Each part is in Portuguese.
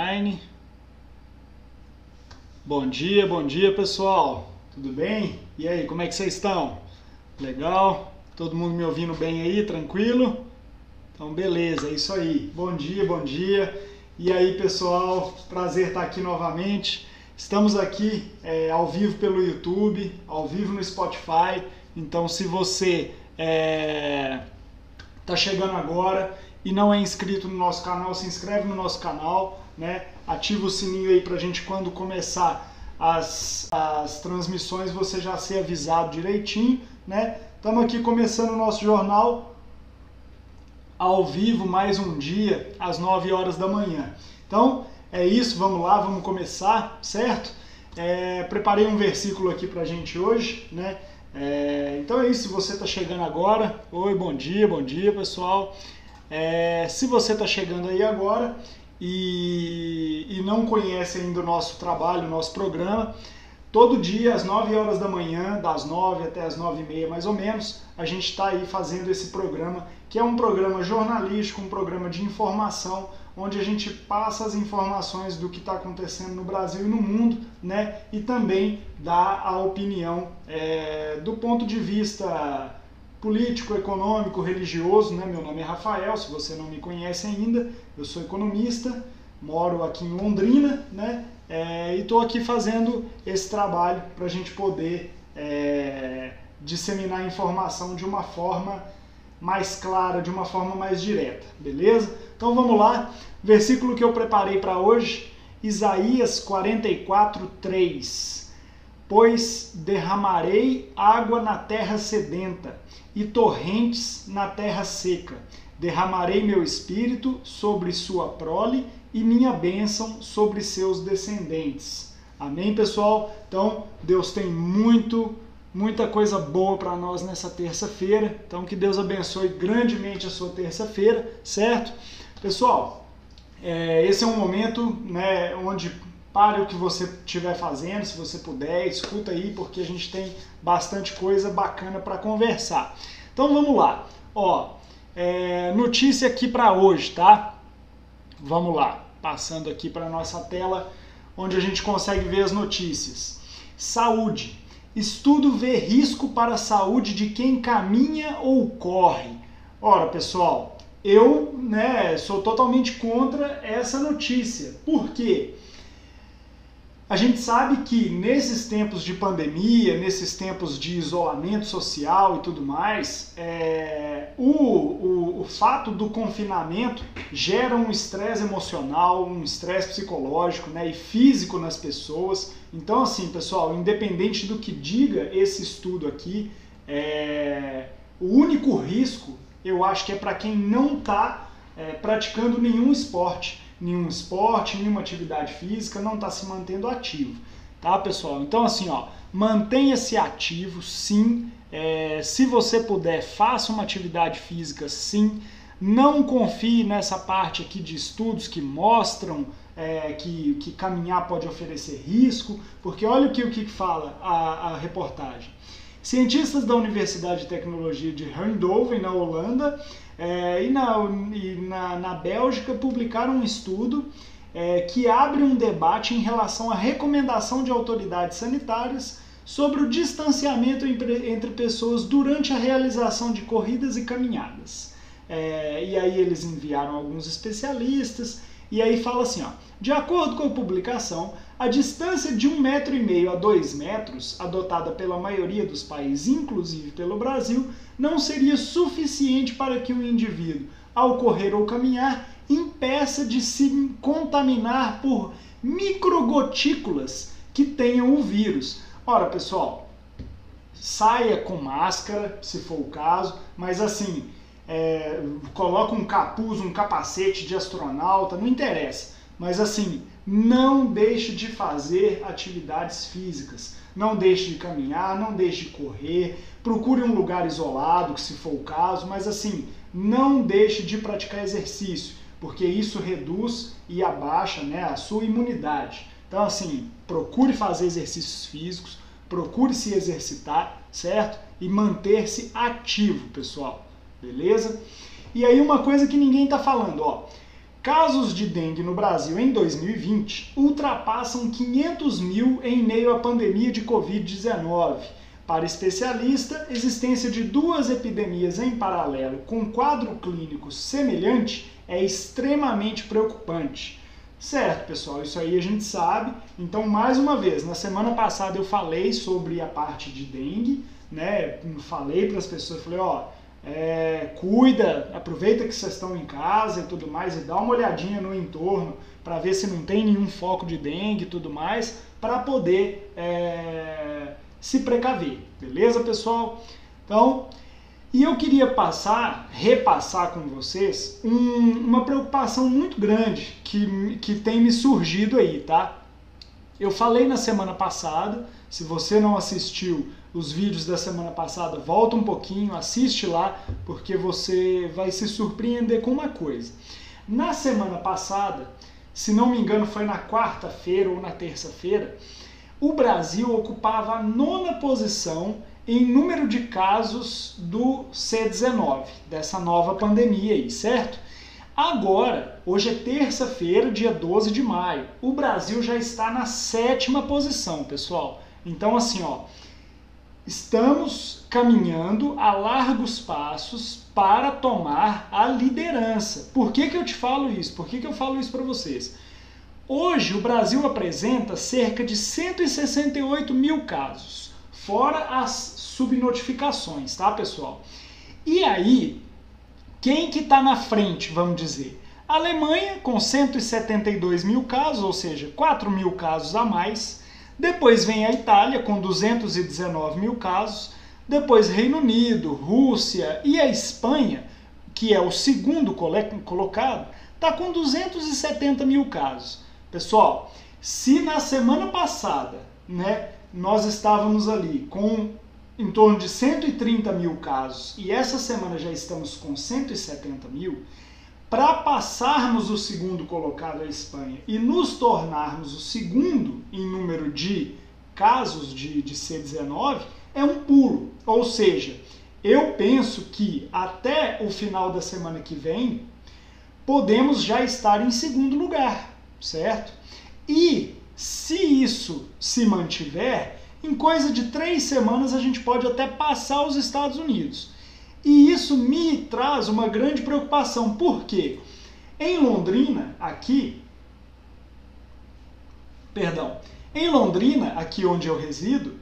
online. Bom dia, bom dia pessoal. Tudo bem? E aí, como é que vocês estão? Legal? Todo mundo me ouvindo bem aí, tranquilo? Então, beleza, é isso aí. Bom dia, bom dia. E aí, pessoal, prazer estar aqui novamente. Estamos aqui é, ao vivo pelo YouTube, ao vivo no Spotify. Então, se você está é, tá chegando agora e não é inscrito no nosso canal, se inscreve no nosso canal, né? Ativa o sininho aí para a gente quando começar as, as transmissões você já ser avisado direitinho, né? Estamos aqui começando o nosso jornal ao vivo mais um dia às 9 horas da manhã. Então é isso, vamos lá, vamos começar, certo? É, preparei um versículo aqui para a gente hoje, né? É, então é isso, se você está chegando agora, oi, bom dia, bom dia pessoal. É, se você está chegando aí agora e, e não conhece ainda o nosso trabalho, o nosso programa, todo dia às 9 horas da manhã, das 9 até as 9 e meia mais ou menos, a gente está aí fazendo esse programa, que é um programa jornalístico, um programa de informação, onde a gente passa as informações do que está acontecendo no Brasil e no mundo, né? E também dá a opinião é, do ponto de vista político, econômico, religioso, né? Meu nome é Rafael, se você não me conhece ainda, eu sou economista, moro aqui em Londrina, né? É, e estou aqui fazendo esse trabalho para a gente poder é, disseminar informação de uma forma mais clara, de uma forma mais direta, beleza? Então vamos lá, versículo que eu preparei para hoje, Isaías 44, 3. Pois derramarei água na terra sedenta e torrentes na terra seca. Derramarei meu espírito sobre sua prole e minha bênção sobre seus descendentes. Amém, pessoal? Então, Deus tem muito, muita coisa boa para nós nessa terça-feira. Então, que Deus abençoe grandemente a sua terça-feira, certo? Pessoal, é, esse é um momento né, onde pare o que você estiver fazendo, se você puder, escuta aí, porque a gente tem bastante coisa bacana para conversar. Então vamos lá. Ó, é, notícia aqui para hoje, tá? Vamos lá, passando aqui para nossa tela, onde a gente consegue ver as notícias. Saúde. Estudo vê risco para a saúde de quem caminha ou corre. Ora, pessoal, eu né, sou totalmente contra essa notícia. Por quê? A gente sabe que nesses tempos de pandemia, nesses tempos de isolamento social e tudo mais, é, o, o, o fato do confinamento gera um estresse emocional, um estresse psicológico né, e físico nas pessoas. Então, assim, pessoal, independente do que diga esse estudo aqui, é, o único risco eu acho que é para quem não está é, praticando nenhum esporte, nenhum esporte, nenhuma atividade física, não está se mantendo ativo, tá pessoal? Então assim, ó, mantenha-se ativo, sim. É, se você puder, faça uma atividade física, sim. Não confie nessa parte aqui de estudos que mostram é, que, que caminhar pode oferecer risco, porque olha o que, o que fala a, a reportagem. Cientistas da Universidade de Tecnologia de Eindhoven, na Holanda, é, e, na, e na, na, Bélgica publicaram um estudo é, que abre um debate em relação à recomendação de autoridades sanitárias sobre o distanciamento entre, entre pessoas durante a realização de corridas e caminhadas. É, e aí eles enviaram alguns especialistas, e aí fala assim, ó, de acordo com a publicação, a distância de um metro e meio a dois metros, adotada pela maioria dos países, inclusive pelo Brasil, não seria suficiente para que o indivíduo, ao correr ou caminhar, impeça de se contaminar por microgotículas que tenham o vírus. Ora, pessoal, saia com máscara, se for o caso, mas assim, é, coloca um capuz, um capacete de astronauta, não interessa. Mas assim, não deixe de fazer atividades físicas. Não deixe de caminhar, não deixe de correr, procure um lugar isolado, se for o caso, mas assim, não deixe de praticar exercício, porque isso reduz e abaixa né, a sua imunidade. Então, assim, procure fazer exercícios físicos, procure se exercitar, certo? E manter-se ativo, pessoal, beleza? E aí, uma coisa que ninguém está falando, ó casos de dengue no Brasil em 2020 ultrapassam 500 mil em meio à pandemia de Covid-19. Para especialista, existência de duas epidemias em paralelo com quadro clínico semelhante é extremamente preocupante. Certo, pessoal, isso aí a gente sabe. Então, mais uma vez, na semana passada eu falei sobre a parte de dengue, né? Falei para as pessoas, falei, ó, é, cuida, aproveita que vocês estão em casa e tudo mais e dá uma olhadinha no entorno para ver se não tem nenhum foco de dengue e tudo mais, para poder é, se precaver, beleza, pessoal? Então, e eu queria passar, repassar com vocês um, uma preocupação muito grande que, que tem me surgido aí, tá? Eu falei na semana passada, se você não assistiu os vídeos da semana passada, volta um pouquinho, assiste lá, porque você vai se surpreender com uma coisa. Na semana passada, se não me engano foi na quarta-feira ou na terça-feira, o Brasil ocupava a nona posição em número de casos do C19, dessa nova pandemia aí, certo? Agora, hoje é terça-feira, dia 12 de maio, o Brasil já está na sétima posição, pessoal. Então, assim, ó, estamos caminhando a largos passos para tomar a liderança. Por que, que eu te falo isso? Por que, que eu falo isso para vocês? Hoje, o Brasil apresenta cerca de 168 mil casos, fora as subnotificações, tá, pessoal? E aí, quem que está na frente, vamos dizer? A Alemanha, com 172 mil casos, ou seja, 4 mil casos a mais. Depois vem a Itália, com 219 mil casos. Depois Reino Unido, Rússia e a Espanha, que é o segundo colocado, está com 270 mil casos. Pessoal, se na semana passada né, nós estávamos ali com em torno de 130 mil casos e essa semana já estamos com 170 mil, para passarmos o segundo colocado, a Espanha, e nos tornarmos o segundo em número de casos de, de C19, é um pulo. Ou seja, eu penso que até o final da semana que vem podemos já estar em segundo lugar, certo? E se isso se mantiver, em coisa de três semanas a gente pode até passar os Estados Unidos. E isso me traz uma grande preocupação, porque em Londrina, aqui, perdão, em Londrina, aqui onde eu resido,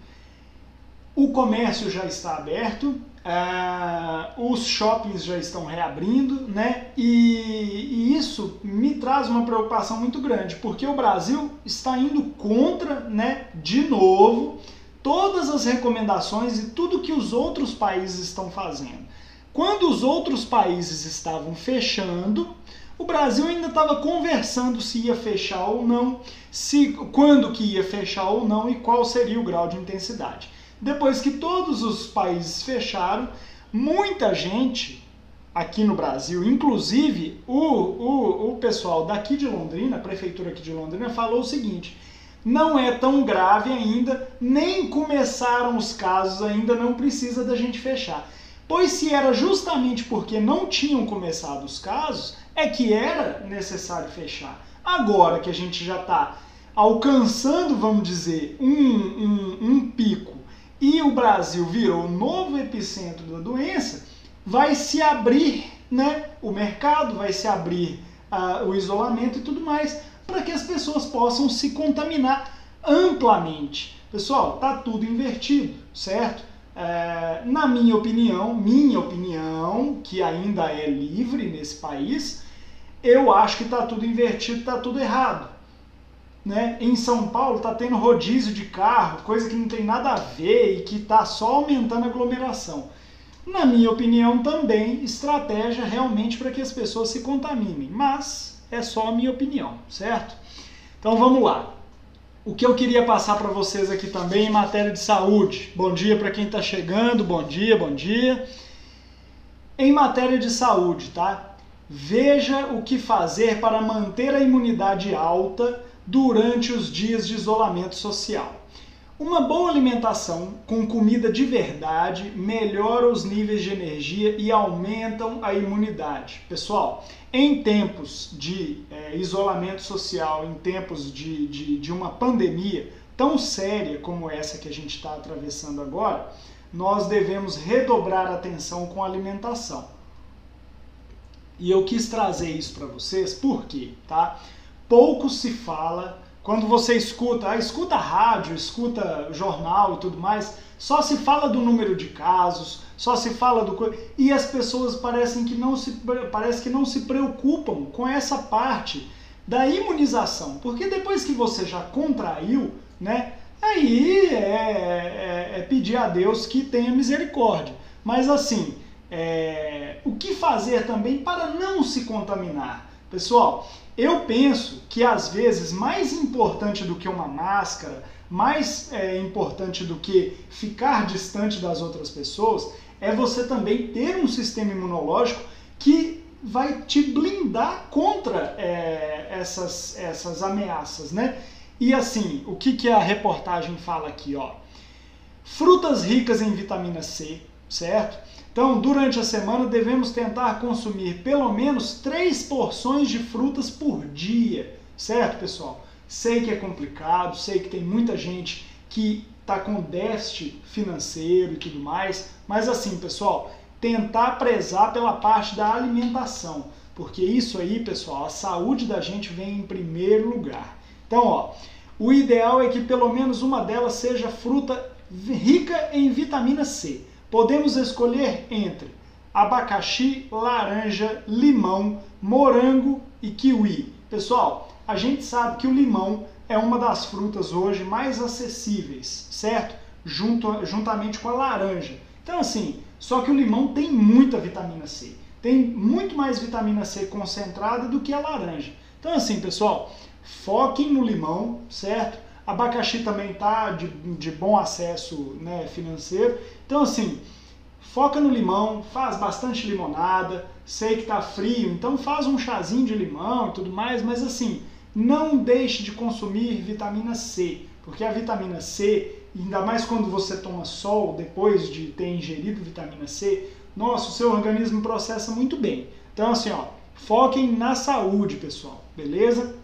o comércio já está aberto, uh, os shoppings já estão reabrindo, né? E, e, isso me traz uma preocupação muito grande, porque o Brasil está indo contra, né, de novo, todas as recomendações e tudo que os outros países estão fazendo. Quando os outros países estavam fechando, o Brasil ainda estava conversando se ia fechar ou não, se quando que ia fechar ou não e qual seria o grau de intensidade. Depois que todos os países fecharam, muita gente aqui no Brasil, inclusive o, o, o pessoal daqui de Londrina, a prefeitura aqui de Londrina, falou o seguinte: não é tão grave ainda, nem começaram os casos ainda, não precisa da gente fechar. Pois se era justamente porque não tinham começado os casos, é que era necessário fechar. Agora que a gente já está alcançando, vamos dizer, um, um, um pico e o Brasil virou o novo epicentro da doença, vai se abrir né, o mercado, vai se abrir uh, o isolamento e tudo mais para que as pessoas possam se contaminar amplamente. Pessoal, tá tudo invertido, certo? É, na minha opinião, minha opinião, que ainda é livre nesse país, eu acho que está tudo invertido, está tudo errado. Né? Em São Paulo está tendo rodízio de carro, coisa que não tem nada a ver e que está só aumentando a aglomeração. Na minha opinião, também estratégia realmente para que as pessoas se contaminem. Mas é só a minha opinião, certo? Então vamos lá. O que eu queria passar para vocês aqui também em matéria de saúde. Bom dia para quem está chegando, bom dia, bom dia. Em matéria de saúde, tá? Veja o que fazer para manter a imunidade alta durante os dias de isolamento social. Uma boa alimentação com comida de verdade melhora os níveis de energia e aumentam a imunidade. Pessoal, em tempos de é, isolamento social, em tempos de, de, de uma pandemia tão séria como essa que a gente está atravessando agora, nós devemos redobrar a atenção com a alimentação. E eu quis trazer isso para vocês porque, tá? Pouco se fala quando você escuta, ah, escuta rádio, escuta jornal e tudo mais, só se fala do número de casos, só se fala do e as pessoas parecem que não se parece que não se preocupam com essa parte da imunização, porque depois que você já contraiu, né, aí é, é, é pedir a Deus que tenha misericórdia. Mas assim, é, o que fazer também para não se contaminar? Pessoal, eu penso que às vezes mais importante do que uma máscara, mais é, importante do que ficar distante das outras pessoas, é você também ter um sistema imunológico que vai te blindar contra é, essas, essas ameaças, né? E assim, o que, que a reportagem fala aqui, ó? Frutas ricas em vitamina C, certo? Então, durante a semana, devemos tentar consumir pelo menos três porções de frutas por dia, certo, pessoal? Sei que é complicado, sei que tem muita gente que está com déficit financeiro e tudo mais, mas assim, pessoal, tentar prezar pela parte da alimentação, porque isso aí, pessoal, a saúde da gente vem em primeiro lugar. Então, ó, o ideal é que pelo menos uma delas seja fruta rica em vitamina C. Podemos escolher entre abacaxi, laranja, limão, morango e kiwi. Pessoal, a gente sabe que o limão é uma das frutas hoje mais acessíveis, certo? Junto, juntamente com a laranja. Então, assim, só que o limão tem muita vitamina C. Tem muito mais vitamina C concentrada do que a laranja. Então, assim, pessoal, foquem no limão, certo? Abacaxi também tá de, de bom acesso né, financeiro. Então, assim, foca no limão, faz bastante limonada. Sei que tá frio, então faz um chazinho de limão e tudo mais, mas assim, não deixe de consumir vitamina C, porque a vitamina C, ainda mais quando você toma sol depois de ter ingerido vitamina C, nossa, o seu organismo processa muito bem. Então, assim, ó, foquem na saúde, pessoal, beleza?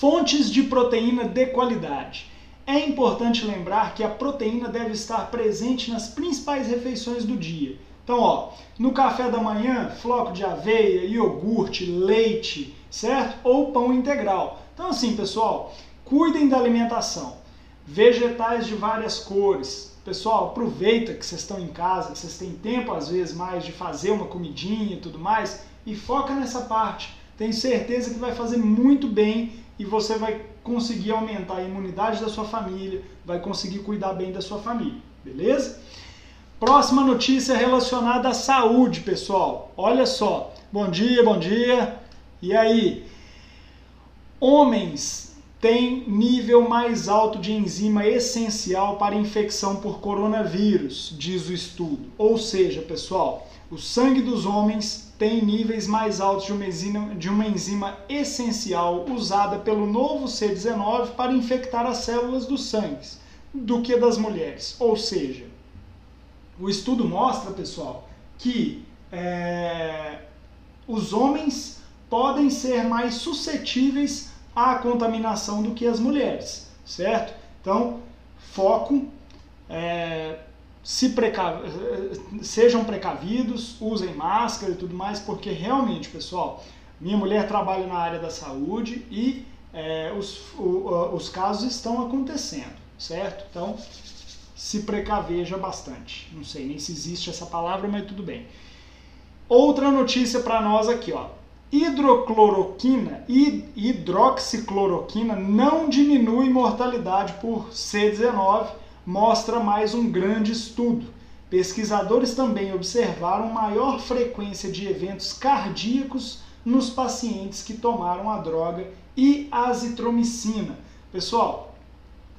Fontes de proteína de qualidade. É importante lembrar que a proteína deve estar presente nas principais refeições do dia. Então, ó, no café da manhã, floco de aveia, iogurte, leite, certo? Ou pão integral. Então, assim, pessoal, cuidem da alimentação. Vegetais de várias cores. Pessoal, aproveita que vocês estão em casa, que vocês têm tempo às vezes mais de fazer uma comidinha e tudo mais, e foca nessa parte. Tenho certeza que vai fazer muito bem e você vai conseguir aumentar a imunidade da sua família, vai conseguir cuidar bem da sua família, beleza? Próxima notícia relacionada à saúde, pessoal. Olha só. Bom dia, bom dia. E aí? Homens têm nível mais alto de enzima essencial para infecção por coronavírus, diz o estudo. Ou seja, pessoal, o sangue dos homens tem níveis mais altos de uma, enzima, de uma enzima essencial usada pelo novo C19 para infectar as células do sangue do que das mulheres. Ou seja, o estudo mostra, pessoal, que é, os homens podem ser mais suscetíveis à contaminação do que as mulheres, certo? Então, foco, é, se preca... sejam precavidos, usem máscara e tudo mais, porque realmente, pessoal, minha mulher trabalha na área da saúde e é, os, o, os casos estão acontecendo, certo? Então, se precaveja bastante. Não sei nem se existe essa palavra, mas tudo bem. Outra notícia para nós aqui, ó. Hidrocloroquina e hidroxicloroquina não diminui mortalidade por C19 mostra mais um grande estudo. Pesquisadores também observaram maior frequência de eventos cardíacos nos pacientes que tomaram a droga e azitromicina. Pessoal,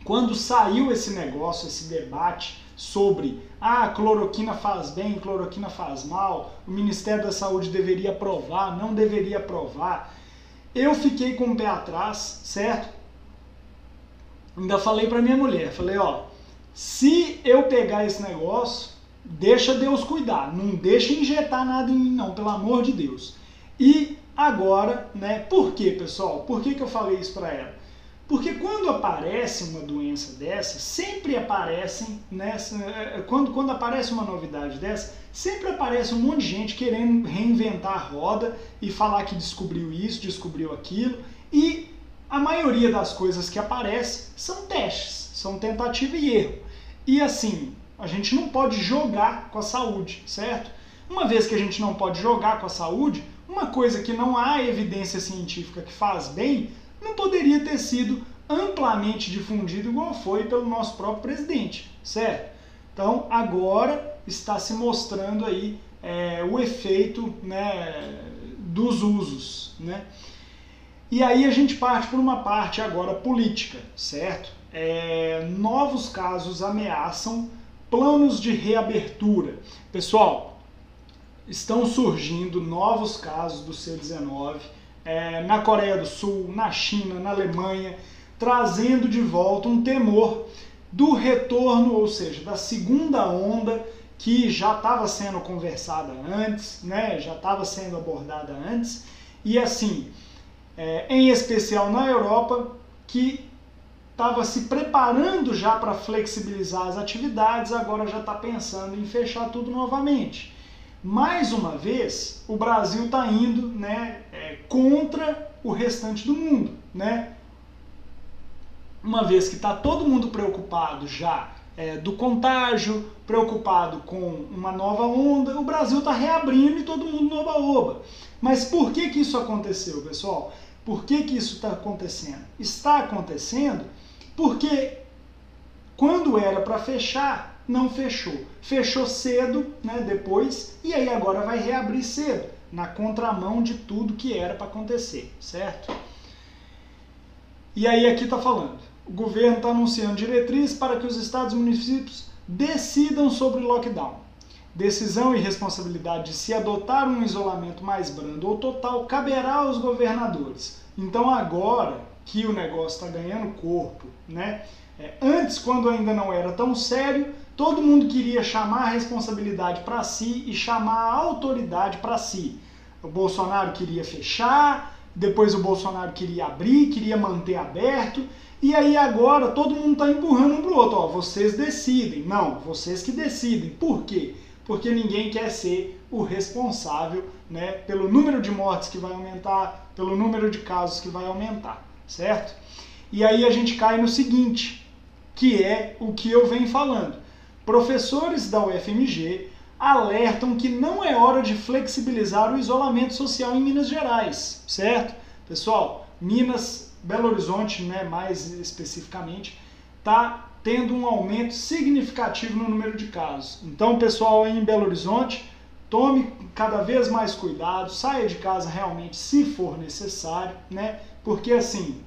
quando saiu esse negócio, esse debate sobre ah, cloroquina faz bem, cloroquina faz mal, o Ministério da Saúde deveria aprovar, não deveria aprovar, eu fiquei com o pé atrás, certo? ainda falei para minha mulher, falei, ó, se eu pegar esse negócio, deixa Deus cuidar, não deixa injetar nada em mim não, pelo amor de Deus. E agora, né, por que, pessoal? Por que, que eu falei isso para ela? Porque quando aparece uma doença dessa, sempre aparecem nessa, né, quando, quando aparece uma novidade dessa, sempre aparece um monte de gente querendo reinventar a roda e falar que descobriu isso, descobriu aquilo, e a maioria das coisas que aparecem são testes, são tentativa e erro. E assim, a gente não pode jogar com a saúde, certo? Uma vez que a gente não pode jogar com a saúde, uma coisa que não há evidência científica que faz bem, não poderia ter sido amplamente difundido igual foi pelo nosso próprio presidente, certo? Então agora está se mostrando aí é, o efeito né, dos usos, né? E aí a gente parte por uma parte agora política, certo? É, novos casos ameaçam planos de reabertura. Pessoal, estão surgindo novos casos do C-19 é, na Coreia do Sul, na China, na Alemanha, trazendo de volta um temor do retorno, ou seja, da segunda onda que já estava sendo conversada antes, né, já estava sendo abordada antes, e assim, é, em especial na Europa, que estava se preparando já para flexibilizar as atividades, agora já está pensando em fechar tudo novamente. Mais uma vez, o Brasil está indo né, é, contra o restante do mundo. Né? Uma vez que está todo mundo preocupado já é, do contágio, preocupado com uma nova onda, o Brasil está reabrindo e todo mundo no oba-oba. Mas por que, que isso aconteceu, pessoal? Por que, que isso está acontecendo? Está acontecendo porque quando era para fechar, não fechou. Fechou cedo, né, depois, e aí agora vai reabrir cedo, na contramão de tudo que era para acontecer, certo? E aí aqui está falando, o governo está anunciando diretriz para que os estados e municípios decidam sobre lockdown. Decisão e responsabilidade de se adotar um isolamento mais brando ou total caberá aos governadores. Então agora que o negócio está ganhando corpo, né? É, antes, quando ainda não era tão sério, todo mundo queria chamar a responsabilidade para si e chamar a autoridade para si. O Bolsonaro queria fechar, depois o Bolsonaro queria abrir, queria manter aberto, e aí agora todo mundo está empurrando um para o outro. Ó, vocês decidem. Não, vocês que decidem. Por quê? Porque ninguém quer ser o responsável né, pelo número de mortes que vai aumentar, pelo número de casos que vai aumentar, certo? E aí a gente cai no seguinte, que é o que eu venho falando. Professores da UFMG alertam que não é hora de flexibilizar o isolamento social em Minas Gerais, certo? Pessoal, Minas, Belo Horizonte, né, mais especificamente, está tendo um aumento significativo no número de casos. Então, pessoal aí em Belo Horizonte, tome cada vez mais cuidado, saia de casa realmente se for necessário, né? Porque assim,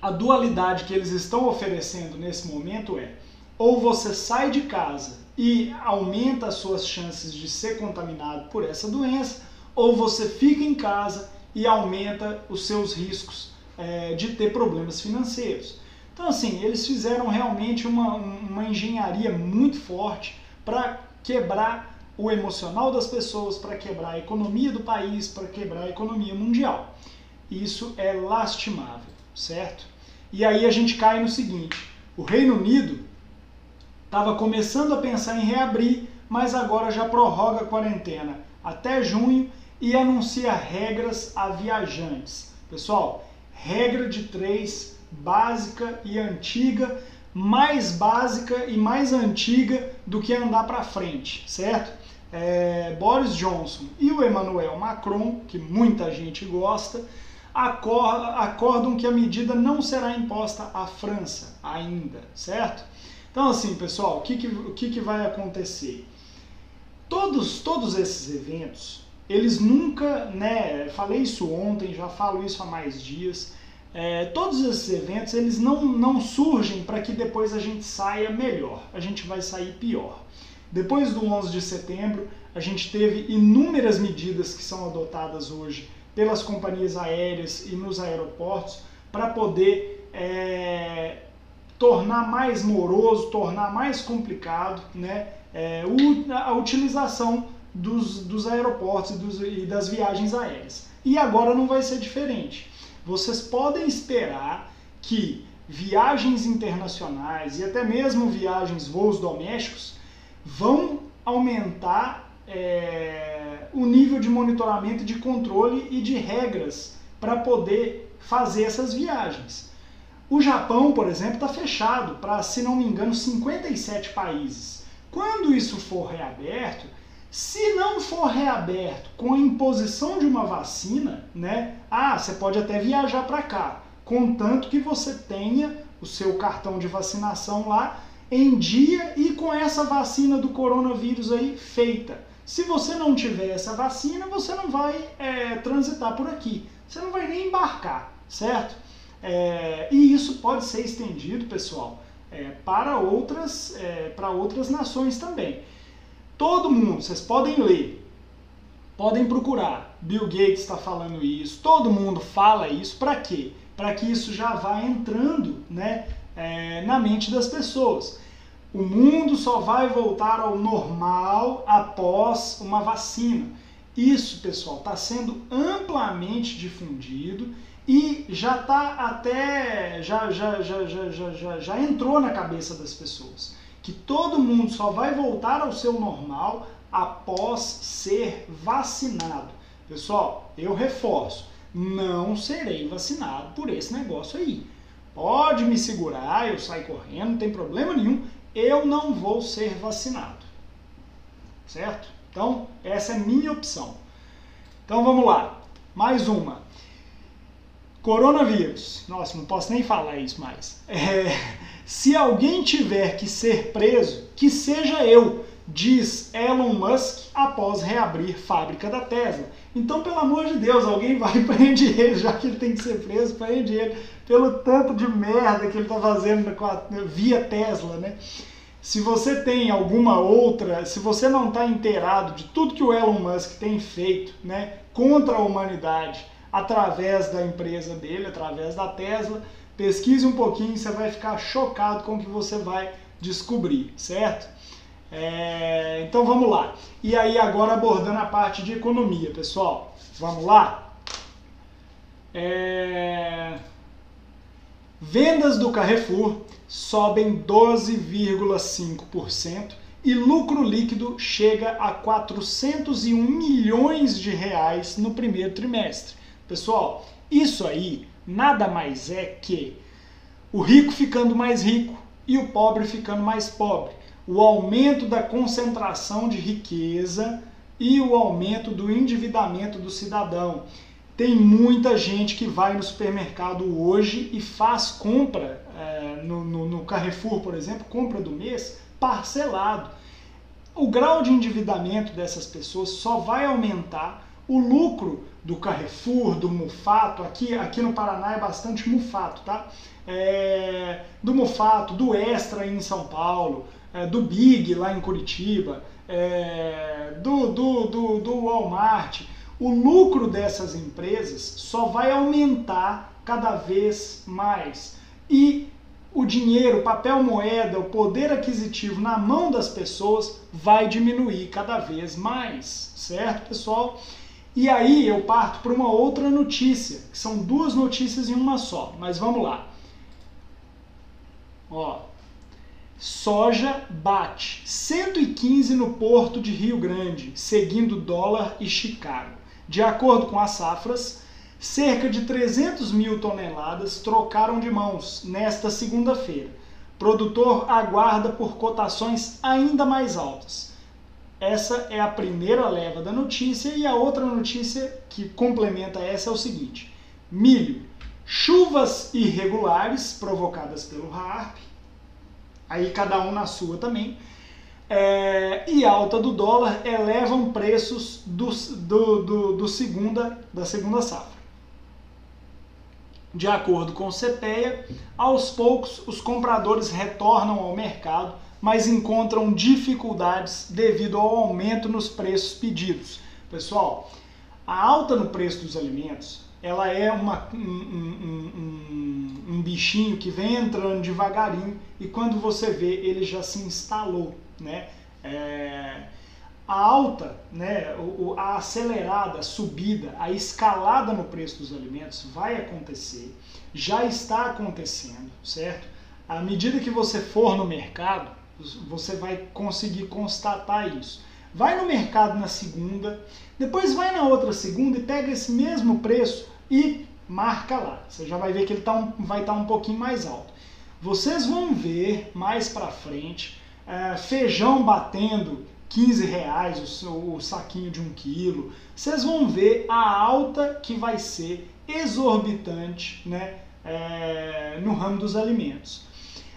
a dualidade que eles estão oferecendo nesse momento é ou você sai de casa e aumenta as suas chances de ser contaminado por essa doença, ou você fica em casa e aumenta os seus riscos é, de ter problemas financeiros. Então, assim, eles fizeram realmente uma, uma engenharia muito forte para quebrar o emocional das pessoas, para quebrar a economia do país, para quebrar a economia mundial. Isso é lastimável, certo? E aí a gente cai no seguinte: o Reino Unido estava começando a pensar em reabrir, mas agora já prorroga a quarentena até junho e anuncia regras a viajantes. Pessoal, regra de três, básica e antiga, mais básica e mais antiga do que andar para frente, certo? É, Boris Johnson e o Emmanuel Macron, que muita gente gosta, acordam que a medida não será imposta à França ainda, certo? Então, assim, pessoal, o que, que, o que, que vai acontecer? Todos, todos esses eventos, eles nunca, né, falei isso ontem, já falo isso há mais dias, é, todos esses eventos eles não, não surgem para que depois a gente saia melhor, a gente vai sair pior. Depois do 11 de setembro, a gente teve inúmeras medidas que são adotadas hoje pelas companhias aéreas e nos aeroportos para poder é, tornar mais moroso, tornar mais complicado né, é, a utilização dos, dos aeroportos e, dos, e das viagens aéreas. E agora não vai ser diferente. Vocês podem esperar que viagens internacionais e até mesmo viagens, voos domésticos, vão aumentar é, o nível de monitoramento, de controle e de regras para poder fazer essas viagens. O Japão, por exemplo, está fechado para, se não me engano, 57 países. Quando isso for reaberto, se não for reaberto com a imposição de uma vacina, né? Ah, você pode até viajar para cá, contanto que você tenha o seu cartão de vacinação lá em dia e com essa vacina do coronavírus aí feita. Se você não tiver essa vacina, você não vai é, transitar por aqui, você não vai nem embarcar, certo? É, e isso pode ser estendido, pessoal, é, para, outras, é, para outras nações também. Todo mundo, vocês podem ler, podem procurar. Bill Gates está falando isso, todo mundo fala isso. Para quê? Para que isso já vá entrando né, é, na mente das pessoas. O mundo só vai voltar ao normal após uma vacina. Isso, pessoal, está sendo amplamente difundido e já está até já, já, já, já, já, já, já entrou na cabeça das pessoas que todo mundo só vai voltar ao seu normal após ser vacinado. Pessoal, eu reforço, não serei vacinado por esse negócio aí. Pode me segurar, eu saio correndo, não tem problema nenhum, eu não vou ser vacinado. Certo? Então, essa é minha opção. Então vamos lá. Mais uma. Coronavírus. Nossa, não posso nem falar isso mais. É, se alguém tiver que ser preso, que seja eu, diz Elon Musk após reabrir fábrica da Tesla. Então, pelo amor de Deus, alguém vai e prende ele, já que ele tem que ser preso, prende ele pelo tanto de merda que ele está fazendo via Tesla, né? Se você tem alguma outra, se você não está inteirado de tudo que o Elon Musk tem feito, né, contra a humanidade, através da empresa dele, através da Tesla. Pesquise um pouquinho, você vai ficar chocado com o que você vai descobrir, certo? É, então vamos lá. E aí agora abordando a parte de economia, pessoal. Vamos lá? É... Vendas do Carrefour sobem 12,5% e lucro líquido chega a 401 milhões de reais no primeiro trimestre. Pessoal, isso aí nada mais é que o rico ficando mais rico e o pobre ficando mais pobre. O aumento da concentração de riqueza e o aumento do endividamento do cidadão. Tem muita gente que vai no supermercado hoje e faz compra é, no, no, no Carrefour, por exemplo, compra do mês parcelado. O grau de endividamento dessas pessoas só vai aumentar o lucro do Carrefour, do Mufato, aqui, aqui no Paraná é bastante Mufato, tá? É, do Mufato, do Extra em São Paulo, é, do Big lá em Curitiba, é, do, do, do, do Walmart. O lucro dessas empresas só vai aumentar cada vez mais. E o dinheiro, o papel moeda, o poder aquisitivo na mão das pessoas vai diminuir cada vez mais, certo, pessoal? E aí eu parto para uma outra notícia, que são duas notícias em uma só, mas vamos lá. Ó, soja bate 115 no porto de Rio Grande, seguindo dólar e Chicago. De acordo com as safras, cerca de 300 mil toneladas trocaram de mãos nesta segunda-feira. Produtor aguarda por cotações ainda mais altas. Essa é a primeira leva da notícia e a outra notícia que complementa essa é o seguinte: milho, chuvas irregulares provocadas pelo HARP, aí cada um na sua também, é, e alta do dólar elevam preços do, do, do, do segunda, da segunda safra. De acordo com o CPEA, aos poucos os compradores retornam ao mercado mas encontram dificuldades devido ao aumento nos preços pedidos. Pessoal, a alta no preço dos alimentos ela é uma, um, um, um, um bichinho que vem entrando devagarinho e quando você vê ele já se instalou, né? É, a alta, né, a acelerada, a subida, a escalada no preço dos alimentos vai acontecer, já está acontecendo, certo? À medida que você for no mercado, você vai conseguir constatar isso. Vai no mercado na segunda, depois vai na outra segunda e pega esse mesmo preço e marca lá. Você já vai ver que ele tá um, vai estar tá um pouquinho mais alto. Vocês vão ver mais para frente é, feijão batendo 15 reais o, o saquinho de um quilo. Vocês vão ver a alta que vai ser exorbitante né, é, no ramo dos alimentos.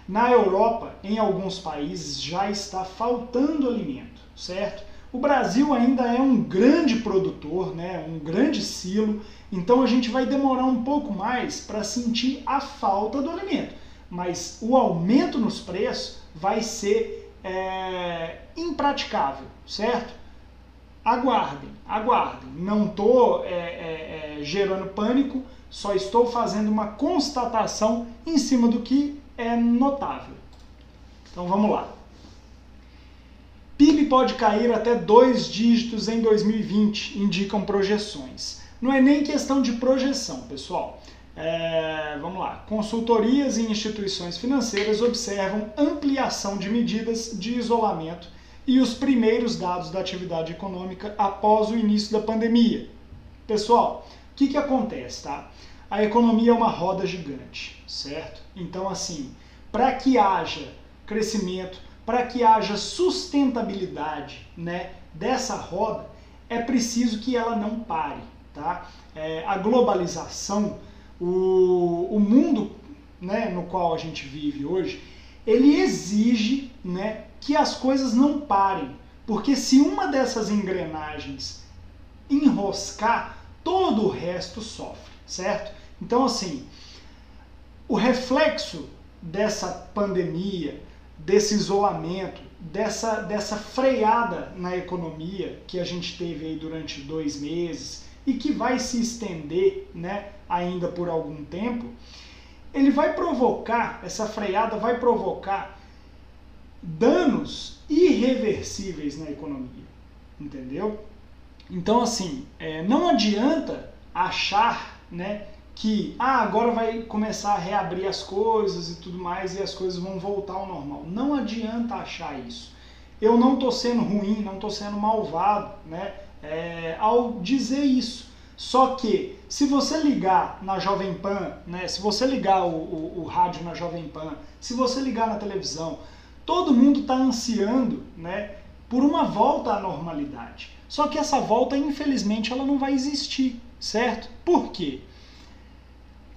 Na Europa, em alguns países, já está faltando alimento, certo? O Brasil ainda é um grande produtor, né, um grande silo, então a gente vai demorar um pouco mais para sentir a falta do alimento. Mas o aumento nos preços vai ser é, impraticável, certo? Aguardem, aguardem. Não estou é, é, é, gerando pânico, só estou fazendo uma constatação em cima do que é notável. Então vamos lá. PIB pode cair até dois dígitos em 2020, indicam projeções. Não é nem questão de projeção, pessoal. É, vamos lá. Consultorias e instituições financeiras observam ampliação de medidas de isolamento e os primeiros dados da atividade econômica após o início da pandemia. Pessoal, o que, que acontece, tá? a economia é uma roda gigante, certo? Então, assim, para que haja crescimento, para que haja sustentabilidade né, dessa roda, é preciso que ela não pare. Tá? É, a globalização, o, o mundo né, no qual a gente vive hoje, ele exige né, que as coisas não parem. Porque se uma dessas engrenagens enroscar, todo o resto sofre, certo? Então, assim, o reflexo dessa pandemia, desse isolamento, dessa, dessa freada na economia que a gente teve aí durante dois meses e que vai se estender né, ainda por algum tempo, ele vai provocar, essa freada vai provocar danos irreversíveis na economia, entendeu? Então, assim, é, não adianta achar né, que ah, agora vai começar a reabrir as coisas e tudo mais e as coisas vão voltar ao normal. Não adianta achar isso. Eu não estou sendo ruim, não estou sendo malvado né, é, ao dizer isso. Só que se você ligar na Jovem Pan, né, se você ligar o, o, o rádio na Jovem Pan, se você ligar na televisão, todo mundo está ansiando né, por uma volta à normalidade. Só que essa volta, infelizmente, ela não vai existir, certo? Por quê?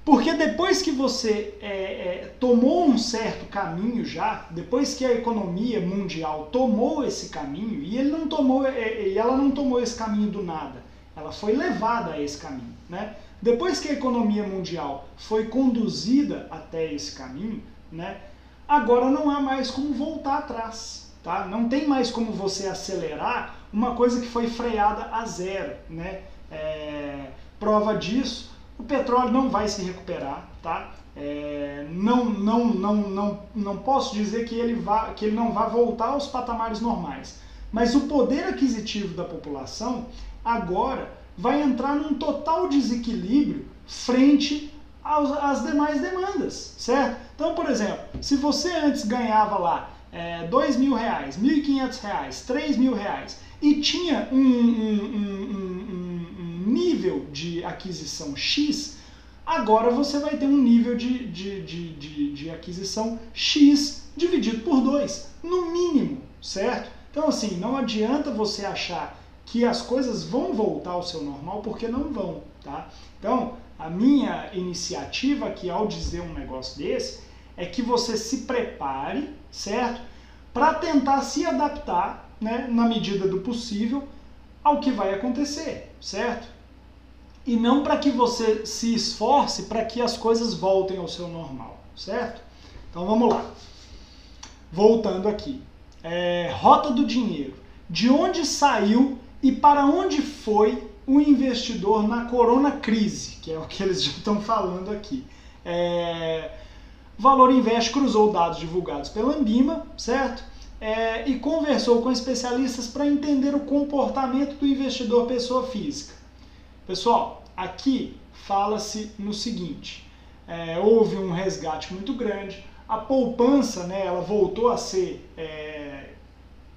Porque depois que você é, é, tomou um certo caminho já, depois que a economia mundial tomou esse caminho, e ele não tomou, é, e ela não tomou esse caminho do nada, ela foi levada a esse caminho. Né? Depois que a economia mundial foi conduzida até esse caminho, né, agora não há mais como voltar atrás. Tá? Não tem mais como você acelerar uma coisa que foi freada a zero. Né? É, prova disso o petróleo não vai se recuperar, tá? É, não, não, não, não, não posso dizer que ele, vá, que ele não vai voltar aos patamares normais, mas o poder aquisitivo da população agora vai entrar num total desequilíbrio frente aos, às demais demandas, certo? Então, por exemplo, se você antes ganhava lá é, dois mil reais, mil e quinhentos reais, três mil reais e tinha um, um, um, nível de aquisição X, agora você vai ter um nível de, de, de, de, de aquisição X dividido por 2, no mínimo, certo? Então, assim, não adianta você achar que as coisas vão voltar ao seu normal, porque não vão, tá? Então, a minha iniciativa aqui ao dizer um negócio desse é que você se prepare, certo? Para tentar se adaptar, né, na medida do possível, ao que vai acontecer, certo? E não para que você se esforce para que as coisas voltem ao seu normal, certo? Então vamos lá. Voltando aqui. É, rota do dinheiro. De onde saiu e para onde foi o investidor na corona crise, que é o que eles já estão falando aqui. É, Valor Invest cruzou dados divulgados pela Ambima, certo? É, e conversou com especialistas para entender o comportamento do investidor pessoa física. Pessoal, aqui fala-se no seguinte: é, houve um resgate muito grande, a poupança, né, ela voltou a ser é,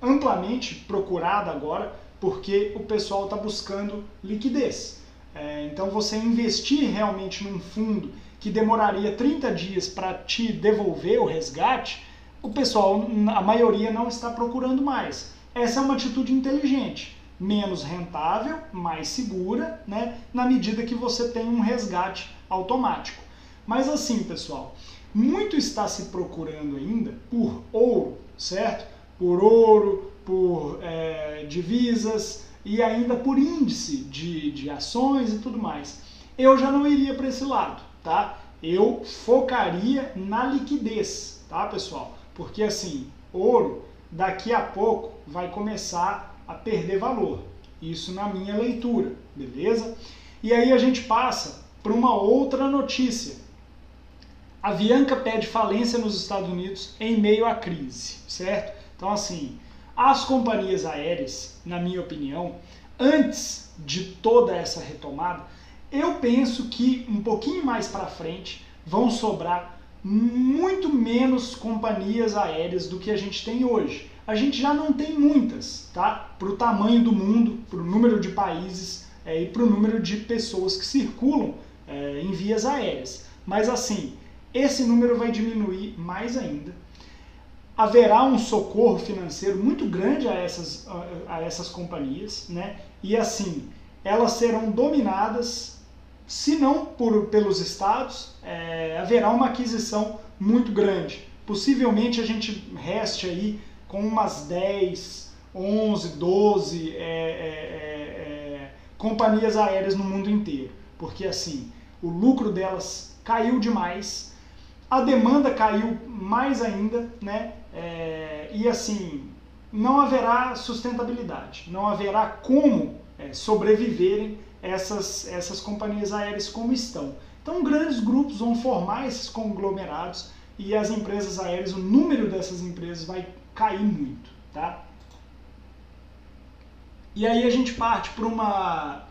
amplamente procurada agora, porque o pessoal está buscando liquidez. É, então, você investir realmente num fundo que demoraria 30 dias para te devolver o resgate, o pessoal, a maioria, não está procurando mais. Essa é uma atitude inteligente, menos rentável, mais segura, né, na medida que você tem um resgate automático. Mas assim, pessoal, muito está se procurando ainda por ouro, certo? Por ouro, por é, divisas e ainda por índice de, de ações e tudo mais. Eu já não iria para esse lado, tá? Eu focaria na liquidez, tá, pessoal? Porque assim, ouro daqui a pouco vai começar a perder valor. Isso na minha leitura, beleza? E aí a gente passa para uma outra notícia a Avianca pede falência nos Estados Unidos em meio à crise, certo? Então, assim, as companhias aéreas, na minha opinião, antes de toda essa retomada, eu penso que um pouquinho mais para frente vão sobrar muito menos companhias aéreas do que a gente tem hoje. A gente já não tem muitas, tá? Para o tamanho do mundo, para o número de países é, e para o número de pessoas que circulam é, em vias aéreas. Mas assim, esse número vai diminuir mais ainda. Haverá um socorro financeiro muito grande a essas, a, essas companhias, né? E assim, elas serão dominadas, se não por, pelos estados, é, haverá uma aquisição muito grande. Possivelmente a gente reste aí com umas 10, 11, 12 é, é, companhias aéreas no mundo inteiro. Porque assim, o lucro delas caiu demais, a demanda caiu mais ainda, né? É, e assim, não haverá sustentabilidade, não haverá como é, sobreviverem essas, essas companhias aéreas como estão. Então, grandes grupos vão formar esses conglomerados e as empresas aéreas, o número dessas empresas vai cair muito, tá? E aí a gente parte para uma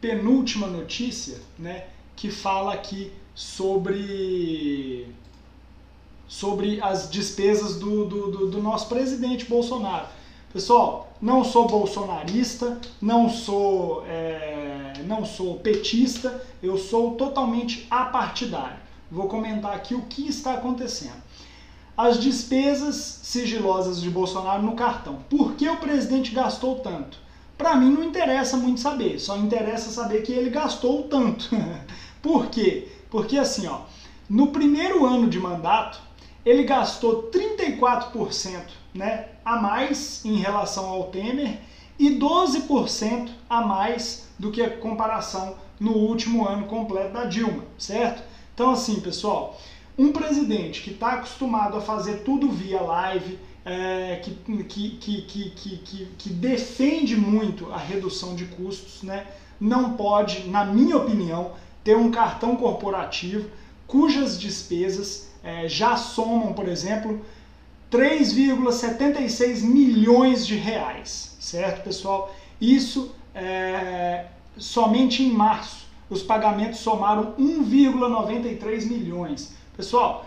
penúltima notícia, né, que fala aqui sobre, sobre as despesas do, do, do, nosso presidente Bolsonaro. Pessoal, não sou bolsonarista, não sou, é, não sou petista, eu sou totalmente apartidário. Vou comentar aqui o que está acontecendo. As despesas sigilosas de Bolsonaro no cartão. Por que o presidente gastou tanto? Para mim não interessa muito saber, só interessa saber que ele gastou tanto. Por quê? Porque assim, ó, no primeiro ano de mandato, ele gastou 34% né, a mais em relação ao Temer e 12% a mais do que a comparação no último ano completo da Dilma, certo? Então assim, pessoal, um presidente que está acostumado a fazer tudo via live, é, que, que, que, que, que, defende muito a redução de custos, né, não pode, na minha opinião, ter um cartão corporativo cujas despesas é, já somam, por exemplo, 3,76 milhões de reais, certo, pessoal? Isso é, somente em março os pagamentos somaram 1,93 milhões. Pessoal,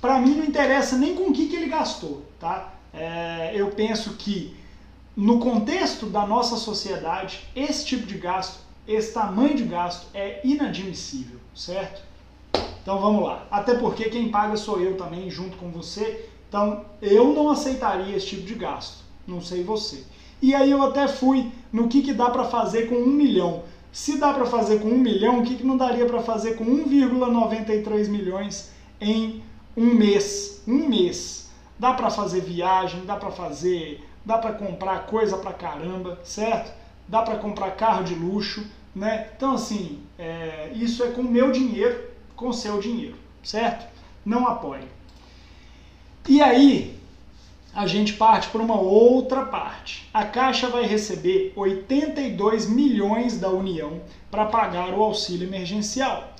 para mim não interessa nem com o que, que ele gastou, tá? É, eu penso que no contexto da nossa sociedade, esse tipo de gasto esse tamanho de gasto é inadmissível, certo? Então vamos lá. Até porque quem paga sou eu também, junto com você. Então eu não aceitaria esse tipo de gasto. Não sei você. E aí eu até fui no que, que dá para fazer com um milhão. Se dá para fazer com um milhão, o que, que não daria para fazer com 1,93 milhões em um mês? Um mês. Dá para fazer viagem, dá para fazer, dá para comprar coisa pra caramba, certo? dá para comprar carro de luxo, né? Então, assim, é, isso é com meu dinheiro, com seu dinheiro, certo? Não apoie. E aí, a gente parte para uma outra parte. A Caixa vai receber 82 milhões da União para pagar o auxílio emergencial.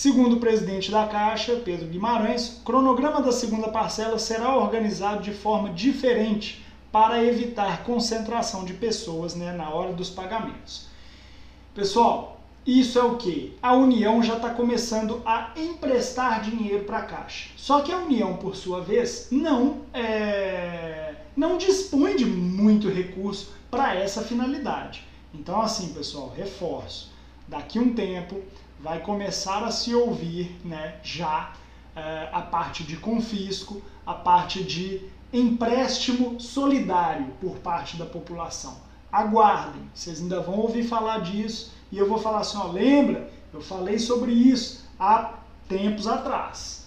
Segundo o presidente da Caixa, Pedro Guimarães, o cronograma da segunda parcela será organizado de forma diferente para evitar concentração de pessoas né, na hora dos pagamentos. Pessoal, isso é o que? A União já está começando a emprestar dinheiro para a Caixa. Só que a União, por sua vez, não, é, não dispõe de muito recurso para essa finalidade. Então, assim, pessoal, reforço. Daqui um tempo vai começar a se ouvir né, já é, a parte de confisco, a parte de empréstimo solidário por parte da população. Aguardem, vocês ainda vão ouvir falar disso e eu vou falar assim: ó, lembra? Eu falei sobre isso há tempos atrás.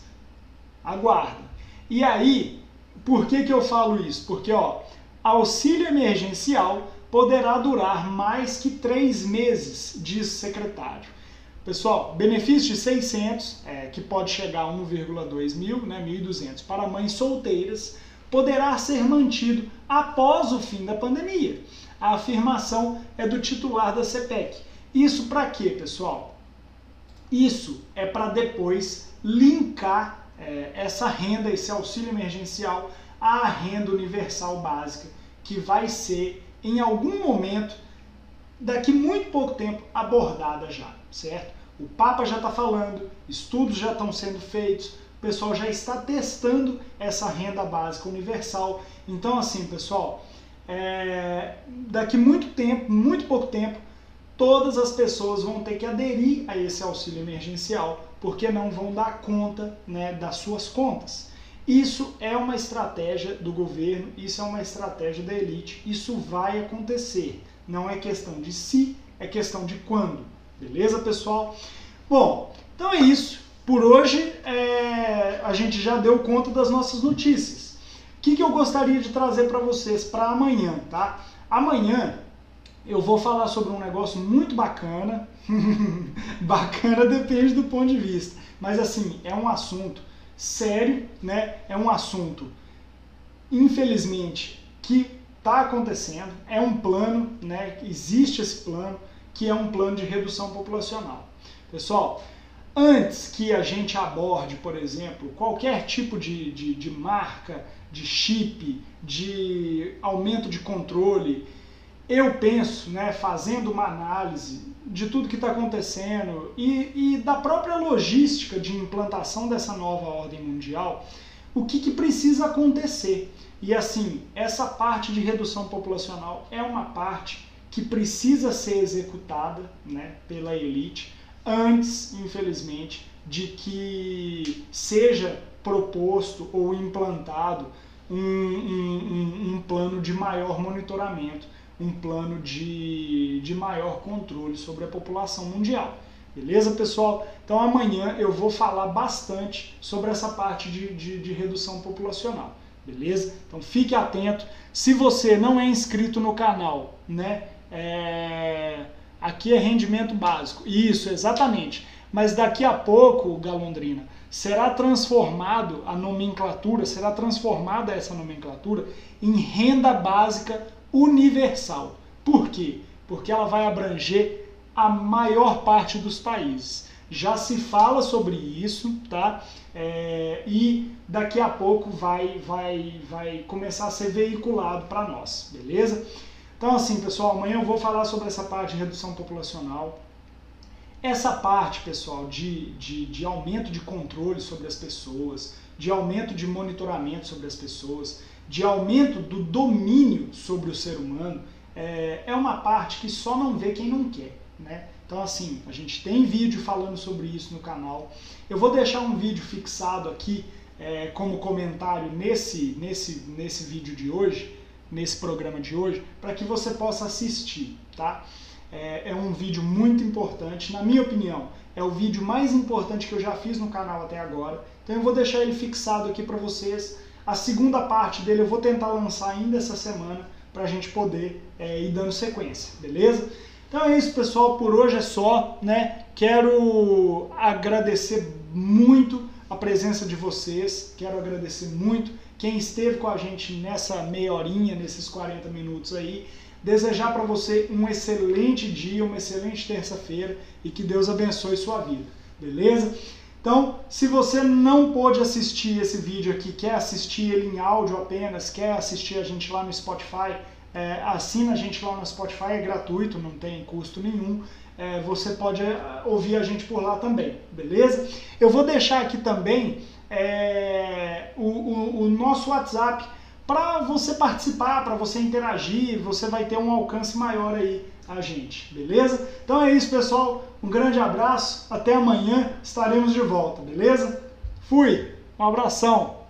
Aguardem. E aí, por que, que eu falo isso? Porque ó, auxílio emergencial poderá durar mais que três meses, diz o secretário. Pessoal, benefício de 600, é, que pode chegar a 1,2 mil, né, 1.200 para mães solteiras, poderá ser mantido após o fim da pandemia. A afirmação é do titular da CPEC. Isso para quê, pessoal? Isso é para depois linkar é, essa renda, esse auxílio emergencial, à renda universal básica, que vai ser, em algum momento, daqui muito pouco tempo, abordada já certo? O Papa já está falando, estudos já estão sendo feitos, o pessoal já está testando essa renda básica universal. Então, assim, pessoal, é, daqui muito tempo, muito pouco tempo, todas as pessoas vão ter que aderir a esse auxílio emergencial, porque não vão dar conta né, das suas contas. Isso é uma estratégia do governo, isso é uma estratégia da elite, isso vai acontecer. Não é questão de se, é questão de quando. Beleza, pessoal? Bom, então é isso. Por hoje é, a gente já deu conta das nossas notícias. O que, que eu gostaria de trazer para vocês para amanhã, tá? Amanhã eu vou falar sobre um negócio muito bacana. bacana depende do ponto de vista. Mas assim, é um assunto sério, né? É um assunto, infelizmente, que está acontecendo. É um plano, né? Existe esse plano que é um plano de redução populacional. Pessoal, antes que a gente aborde, por exemplo, qualquer tipo de, de, de marca, de chip, de aumento de controle, eu penso, né, fazendo uma análise de tudo que está acontecendo e, e, da própria logística de implantação dessa nova ordem mundial, o que, que precisa acontecer. E assim, essa parte de redução populacional é uma parte que precisa ser executada né, pela elite antes, infelizmente, de que seja proposto ou implantado um, um, um, plano de maior monitoramento, um plano de, de maior controle sobre a população mundial. Beleza, pessoal? Então amanhã eu vou falar bastante sobre essa parte de, de, de redução populacional. Beleza? Então fique atento. Se você não é inscrito no canal, né? É, aqui é rendimento básico. Isso, exatamente. Mas daqui a pouco, Galondrina, será transformado a nomenclatura, será transformada essa nomenclatura em renda básica universal. Por quê? Porque ela vai abranger a maior parte dos países. Já se fala sobre isso, tá? É, e daqui a pouco vai, vai, vai começar a ser veiculado para nós, beleza? Então, assim, pessoal, amanhã eu vou falar sobre essa parte de redução populacional. Essa parte, pessoal, de, de, de aumento de controle sobre as pessoas, de aumento de monitoramento sobre as pessoas, de aumento do domínio sobre o ser humano, é, é uma parte que só não vê quem não quer, né? Então, assim, a gente tem vídeo falando sobre isso no canal. Eu vou deixar um vídeo fixado aqui é, como comentário nesse, nesse, nesse vídeo de hoje, nesse programa de hoje para que você possa assistir, tá? É, é, um vídeo muito importante, na minha opinião, é o vídeo mais importante que eu já fiz no canal até agora. Então eu vou deixar ele fixado aqui para vocês. A segunda parte dele eu vou tentar lançar ainda essa semana para a gente poder é, ir dando sequência, beleza? Então é isso, pessoal. Por hoje é só, né? Quero agradecer muito a presença de vocês. Quero agradecer muito quem esteve com a gente nessa meia horinha, nesses 40 minutos aí. Desejar para você um excelente dia, uma excelente terça-feira e que Deus abençoe sua vida. beleza? Então, se você não pôde assistir esse vídeo aqui, quer assistir ele em áudio apenas, quer assistir a gente lá no Spotify, é, assina a gente lá no Spotify, é gratuito, não tem custo nenhum. É, você pode é, ouvir a gente por lá também, beleza? Eu vou deixar aqui também é, o, o, o nosso WhatsApp para você participar, para você interagir, você vai ter um alcance maior aí a gente, beleza? Então é isso, pessoal. Um grande abraço, até amanhã estaremos de volta, beleza? Fui, um abração.